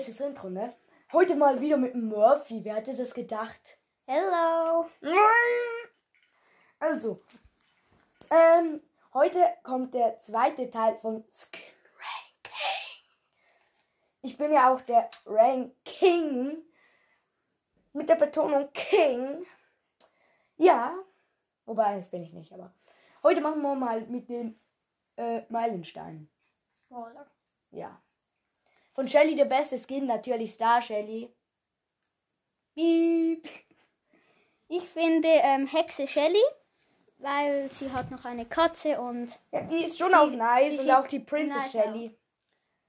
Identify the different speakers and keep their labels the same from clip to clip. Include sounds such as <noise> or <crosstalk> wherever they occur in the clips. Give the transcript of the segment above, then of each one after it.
Speaker 1: bestes Intro, ne? Heute mal wieder mit Murphy. Wer hätte das gedacht?
Speaker 2: Hello.
Speaker 1: Also, ähm, heute kommt der zweite Teil von Skin Ranking. Ich bin ja auch der Ranking. Mit der Betonung King. Ja. Wobei, das bin ich nicht, aber. Heute machen wir mal mit den äh, Meilensteinen. Ja. Von Shelly der beste Skin natürlich Star Shelly.
Speaker 2: Piep. Ich finde ähm, Hexe Shelly, weil sie hat noch eine Katze und
Speaker 1: Ja, die ist schon
Speaker 2: Sie-
Speaker 1: auch nice und auch die Princess
Speaker 2: nice
Speaker 1: Shelly.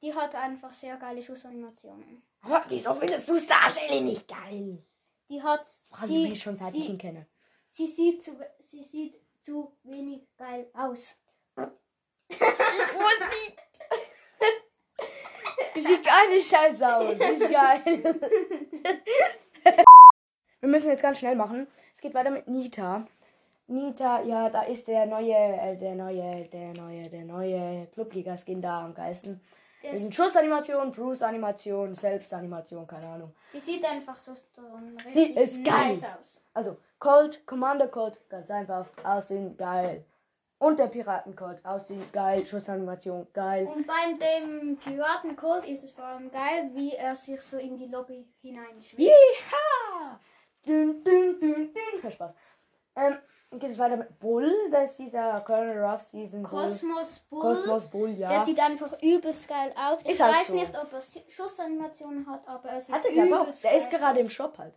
Speaker 2: die hat einfach sehr geile Schussanimationen.
Speaker 1: Aber wieso findest du Star Shelly nicht geil?
Speaker 2: Die hat
Speaker 1: Frage
Speaker 2: sie,
Speaker 1: mich schon seit ich
Speaker 2: sie,
Speaker 1: ihn kenne.
Speaker 2: sie sieht zu sie sieht zu wenig geil aus. <laughs>
Speaker 1: Die sieht gar nicht scheiße aus. Die ist <laughs> geil. Wir müssen jetzt ganz schnell machen. Es geht weiter mit Nita. Nita, ja, da ist der neue, äh, der neue, der neue, der neue Clubliga-Skin da am geilsten.
Speaker 2: Der
Speaker 1: Wegen Schussanimation, Bruce-Animation, Selbstanimation, keine Ahnung.
Speaker 2: Sie sieht einfach so, so
Speaker 1: Sie
Speaker 2: richtig
Speaker 1: ist geil.
Speaker 2: nice aus.
Speaker 1: Also, Colt, Commander Colt, ganz einfach, aussehen, geil. Und der Piratencode, aussehen, geil. Schussanimation, geil.
Speaker 2: Und beim dem Piratencode ist es vor allem geil, wie er sich so in die Lobby hineinschwingt.
Speaker 1: Yeeha! Dün, dün, dün, dün. Ja, Spaß. Ähm, geht es weiter mit Bull, das ist dieser Colonel Ruff Season Bull.
Speaker 2: Kosmos Bull.
Speaker 1: Kosmos Bull, ja.
Speaker 2: Der sieht einfach übelst geil aus. Ich
Speaker 1: halt
Speaker 2: weiß
Speaker 1: so.
Speaker 2: nicht, ob er Schussanimationen hat, aber er sieht
Speaker 1: Hat er glaube auch.
Speaker 2: übelst
Speaker 1: Der ist gerade im
Speaker 2: aus.
Speaker 1: Shop halt.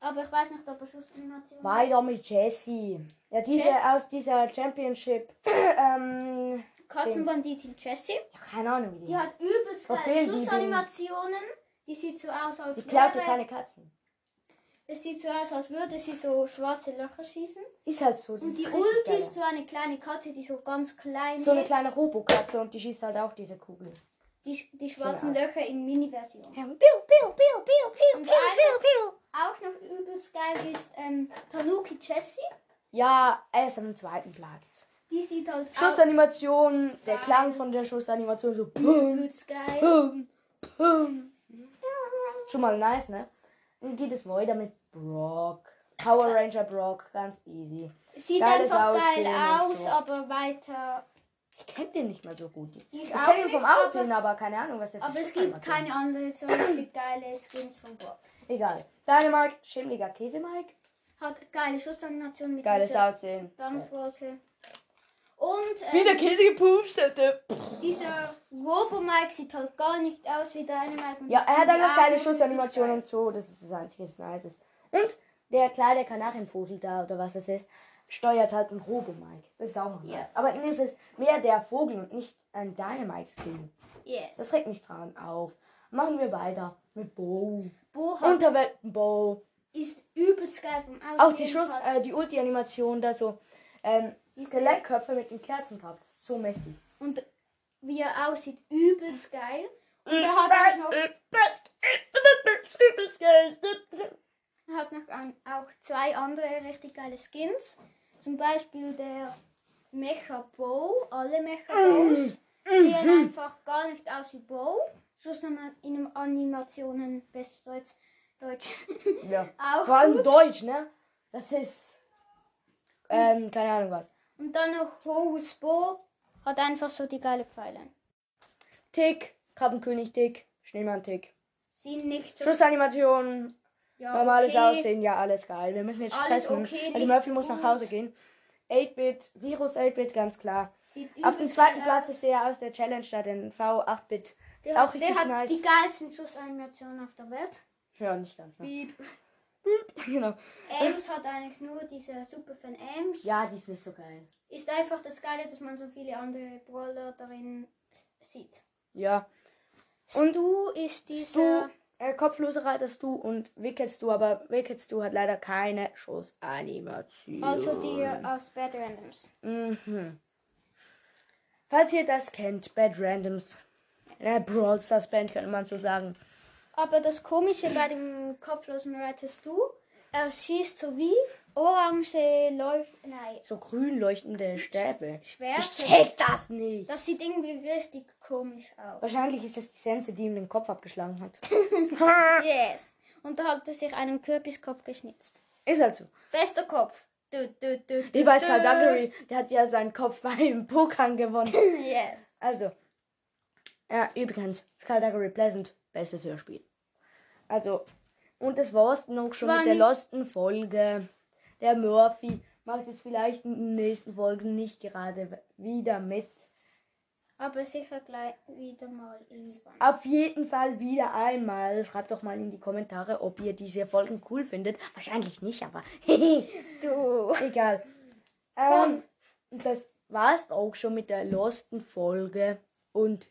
Speaker 2: Aber ich weiß nicht, ob er Schussanimationen hat.
Speaker 1: Weiter mit Jessie. Ja, diese
Speaker 2: Jess-
Speaker 1: aus dieser Championship. ähm,
Speaker 2: Katzenbanditin Jessie.
Speaker 1: ja, keine Ahnung wie die.
Speaker 2: Die hat übelst geile
Speaker 1: Verfehlt die
Speaker 2: Schussanimationen. Die sieht so aus, als
Speaker 1: Die klaut dir
Speaker 2: wäre-
Speaker 1: keine Katzen.
Speaker 2: Es sieht so aus, als würde sie so schwarze Löcher schießen.
Speaker 1: Ist halt so. das
Speaker 2: Und die
Speaker 1: ist richtig
Speaker 2: Ulti
Speaker 1: geil.
Speaker 2: ist so eine kleine Katze, die so ganz klein
Speaker 1: So eine
Speaker 2: ist.
Speaker 1: kleine Robokatze und die schießt halt auch diese Kugel.
Speaker 2: Die, die schwarzen Löcher in Mini-Version.
Speaker 1: Ja,
Speaker 2: Und
Speaker 1: piu.
Speaker 2: Auch noch übelst geil ist ähm, Tanuki Jessie.
Speaker 1: Ja, er ist am zweiten Platz.
Speaker 2: Die sieht halt
Speaker 1: Schussanimation, der
Speaker 2: Geil.
Speaker 1: Klang von der Schussanimation so
Speaker 2: übelst geil.
Speaker 1: pum, pum. Schon mal nice, ne? Dann geht es weiter mit Brock. Power Ranger Brock, ganz easy.
Speaker 2: Sieht
Speaker 1: Geiles
Speaker 2: einfach geil
Speaker 1: Aussehen und
Speaker 2: aus,
Speaker 1: so.
Speaker 2: aber weiter.
Speaker 1: Ich kenne den nicht mal so gut. Ich,
Speaker 2: Ich,
Speaker 1: kenne ihn vom
Speaker 2: nicht, aber-
Speaker 1: Aussehen, aber, keine Ahnung, was der für
Speaker 2: Aber es gibt keine anderen so richtig geile Skins von Brock.
Speaker 1: Egal. Dynamite, schimmliger Käse-Mike.
Speaker 2: Hat geile Schussanimation mit
Speaker 1: Geiles
Speaker 2: dieser
Speaker 1: Aussehen.
Speaker 2: Dampfwolke. Und
Speaker 1: Wie der
Speaker 2: ähm,
Speaker 1: Käse gepupst hätte.
Speaker 2: dieser Robo-Mike sieht halt gar nicht aus wie Dynamite. und
Speaker 1: Ja, er hat einfach geile
Speaker 2: Augen
Speaker 1: Schussanimationen und so. Das ist das Einzige, das nice ist. Und der kleine Kanarienvogel da, oder was das ist, steuert halt einen Robo-Mike. Das ist auch noch nice.
Speaker 2: Yes.
Speaker 1: Aber dann ist es mehr der Vogel und nicht ein Dynamite-Skin.
Speaker 2: geil.
Speaker 1: Das
Speaker 2: Yes.
Speaker 1: regt mich dran auf. Machen wir weiter mit Bo.
Speaker 2: Bo hat,
Speaker 1: Unterwelten-Bo.
Speaker 2: ist übelst geil vom Aussehen.
Speaker 1: Auch die Schuss,
Speaker 2: hat-
Speaker 1: äh, die Ulti-Animation da so. Ähm, Skelettköpfe mit den Kerzen drauf. Das ist so mächtig.
Speaker 2: Und wie er aussieht, übelst geil. Und er hat auch noch, er hat noch ein, auch zwei andere richtig geile Skins. Zum Beispiel der Mecha Bow. Alle Mecha Bows sehen einfach gar nicht aus wie Bow. So sind in Animationen bestes Deutsch. Deutsch. <laughs>
Speaker 1: Ja. <laughs>
Speaker 2: auch
Speaker 1: Vor allem
Speaker 2: gut.
Speaker 1: Deutsch, ne? Das ist. Ähm, keine Ahnung was.
Speaker 2: Und dann noch Horus Bow. Hat einfach so die geile Pfeile.
Speaker 1: Tick, Krabbenkönig Tick, Schneemann Tick.
Speaker 2: Sind nicht so.
Speaker 1: Schussanimation,
Speaker 2: ja,
Speaker 1: normales
Speaker 2: okay.
Speaker 1: Aussehen, ja, alles geil. Wir müssen jetzt
Speaker 2: Alles
Speaker 1: stressen.
Speaker 2: okay,
Speaker 1: also Murphy
Speaker 2: so
Speaker 1: muss nach. Hause gehen. 8-Bit, Virus 8-Bit, ganz klar. Auf dem zweiten Platz ist der aus der Challenge da, den V8-Bit.
Speaker 2: Der,
Speaker 1: Auch
Speaker 2: hat- der hat
Speaker 1: nice.
Speaker 2: die geilsten Schussanimationen auf der Welt.
Speaker 1: Ja, nicht ganz, ne?
Speaker 2: Beep. <laughs>
Speaker 1: genau.
Speaker 2: Ames hat eigentlich nur diese Superfan Ames.
Speaker 1: Ja, die ist nicht so geil.
Speaker 2: Ist einfach das Geile, dass man so viele andere Brawler darin sieht.
Speaker 1: Ja.
Speaker 2: Und du ist dieser.
Speaker 1: Du, äh, kopflose reitest du und wickelst du, aber wickelst du hat leider keine Schussanimation.
Speaker 2: Also die aus Bad Randoms.
Speaker 1: Mhm. Falls ihr das kennt, Bad Randoms. Ja, Brawl Stars Band könnte man so sagen.
Speaker 2: Aber das Komische bei dem kopflosen Reitest du, er schießt so wie, orange Leuch... Nein,
Speaker 1: So grün leuchtende Stäbe. Ich
Speaker 2: Schwerte.
Speaker 1: check das nicht.
Speaker 2: Das sieht irgendwie richtig komisch aus.
Speaker 1: Wahrscheinlich ist es die Sense, die ihm den Kopf abgeschlagen hat. <laughs>
Speaker 2: Yes. Und da hat er sich einen Kürbiskopf geschnitzt.
Speaker 1: Ist halt so.
Speaker 2: Bester Kopf. Du, du, du,
Speaker 1: Wie bei
Speaker 2: du.
Speaker 1: Skullduggery, der hat ja seinen Kopf <laughs> beim Pokern gewonnen. <laughs>
Speaker 2: Yes.
Speaker 1: Also, ja, übrigens, Skullduggery Pleasant, bestes Hörspiel. Also, und das war's dann auch schon
Speaker 2: War
Speaker 1: mit der losten Folge. Der Murphy macht jetzt vielleicht in den nächsten Folgen nicht gerade wieder mit.
Speaker 2: Aber sicher gleich wieder mal irgendwann.
Speaker 1: Auf jeden Fall wieder einmal. Schreibt doch mal in die Kommentare, ob ihr diese Folgen cool findet. Wahrscheinlich nicht, aber <laughs>
Speaker 2: Du.
Speaker 1: egal. Ähm, das war's auch schon mit der losten Folge. Und